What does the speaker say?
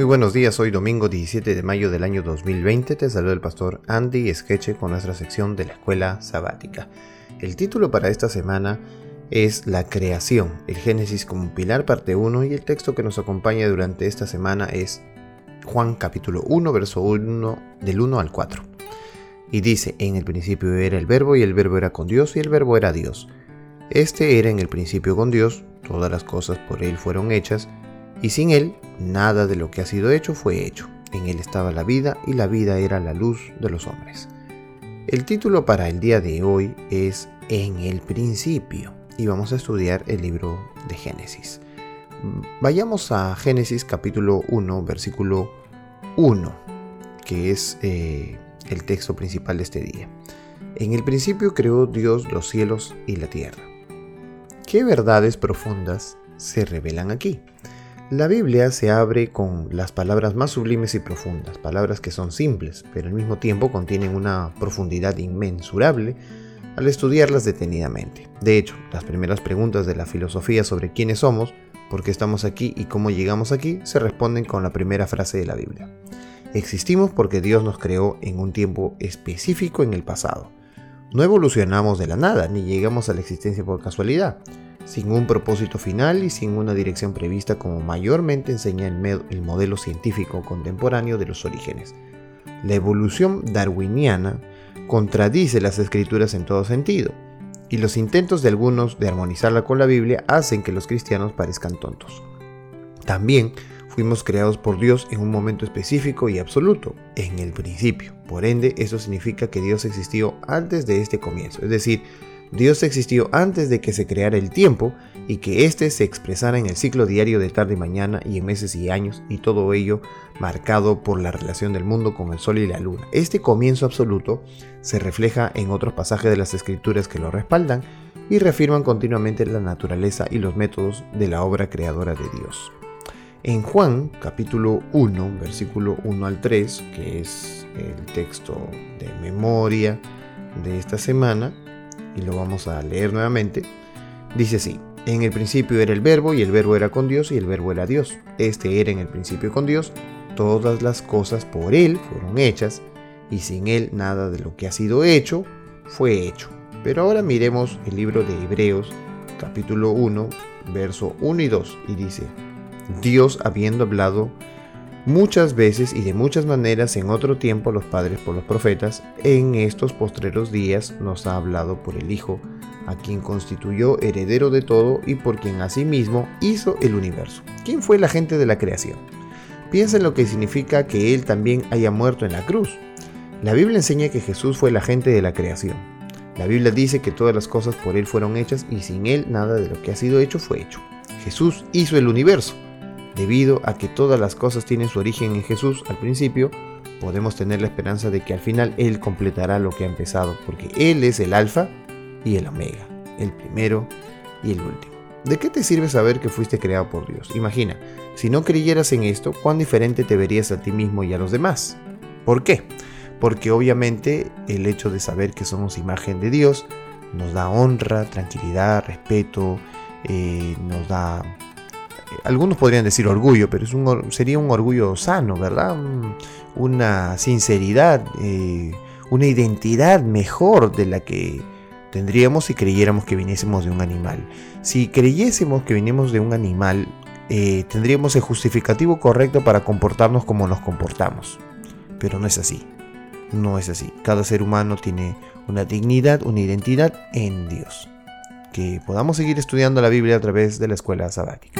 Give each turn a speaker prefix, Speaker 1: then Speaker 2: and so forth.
Speaker 1: Muy buenos días, hoy domingo 17 de mayo del año 2020 te saluda el pastor Andy Skeche con nuestra sección de la escuela sabática. El título para esta semana es La creación, el Génesis como pilar parte 1 y el texto que nos acompaña durante esta semana es Juan capítulo 1 verso 1 del 1 al 4. Y dice, en el principio era el verbo y el verbo era con Dios y el verbo era Dios. Este era en el principio con Dios, todas las cosas por él fueron hechas y sin Él nada de lo que ha sido hecho fue hecho. En Él estaba la vida y la vida era la luz de los hombres. El título para el día de hoy es En el principio y vamos a estudiar el libro de Génesis. Vayamos a Génesis capítulo 1, versículo 1, que es eh, el texto principal de este día. En el principio creó Dios los cielos y la tierra. ¿Qué verdades profundas se revelan aquí? La Biblia se abre con las palabras más sublimes y profundas, palabras que son simples, pero al mismo tiempo contienen una profundidad inmensurable al estudiarlas detenidamente. De hecho, las primeras preguntas de la filosofía sobre quiénes somos, por qué estamos aquí y cómo llegamos aquí se responden con la primera frase de la Biblia. Existimos porque Dios nos creó en un tiempo específico en el pasado. No evolucionamos de la nada, ni llegamos a la existencia por casualidad sin un propósito final y sin una dirección prevista como mayormente enseña el, modelo científico contemporáneo de los orígenes. La evolución darwiniana contradice las escrituras en todo sentido, y los intentos de algunos de armonizarla con la Biblia hacen que los cristianos parezcan tontos. También fuimos creados por Dios en un momento específico y absoluto, en el principio. Por ende, eso significa que Dios existió antes de este comienzo, es decir, Dios existió antes de que se creara el tiempo y que éste se expresara en el ciclo diario de tarde y mañana y en meses y años y todo ello marcado por la relación del mundo con el sol y la luna. Este comienzo absoluto se refleja en otros pasajes de las escrituras que lo respaldan y reafirman continuamente la naturaleza y los métodos de la obra creadora de Dios. En Juan capítulo 1, versículo 1 al 3, que es el texto de memoria de esta semana, y lo vamos a leer nuevamente, dice así, en el principio era el verbo y el verbo era con Dios y el verbo era Dios. Este era en el principio con Dios, todas las cosas por Él fueron hechas y sin Él nada de lo que ha sido hecho fue hecho. Pero ahora miremos el libro de Hebreos capítulo 1, verso 1 y 2 y dice, Dios habiendo hablado muchas veces y de muchas maneras en otro tiempo los padres por los profetas, en estos postreros días nos ha hablado por el Hijo, a quien constituyó heredero de todo y por quien asimismo hizo el universo. ¿Quién fue la gente de la creación? Piensa en lo que significa que Él también haya muerto en la cruz. La Biblia enseña que Jesús fue la gente de la creación. La Biblia dice que todas las cosas por Él fueron hechas y sin Él nada de lo que ha sido hecho fue hecho. Jesús hizo el universo. Debido a que todas las cosas tienen su origen en Jesús al principio, podemos tener la esperanza de que al final Él completará lo que ha empezado, porque Él es el alfa y el omega, el primero y el último. ¿De qué te sirve saber que fuiste creado por Dios? Imagina, si no creyeras en esto, ¿cuán diferente te verías a ti mismo y a los demás? ¿Por qué? Porque obviamente el hecho de saber que somos imagen de Dios nos da honra, tranquilidad, respeto, eh, nos da algunos podrían decir orgullo, pero es un, sería un orgullo sano, ¿verdad? Una sinceridad, eh, una identidad mejor de la que tendríamos si creyéramos que viniésemos de un animal. Si creyésemos que vinimos de un animal, eh, tendríamos el justificativo correcto para comportarnos como nos comportamos. Pero no es así. No es así. Cada ser humano tiene una dignidad, una identidad en Dios. Que podamos seguir estudiando la Biblia a través de la escuela sabática.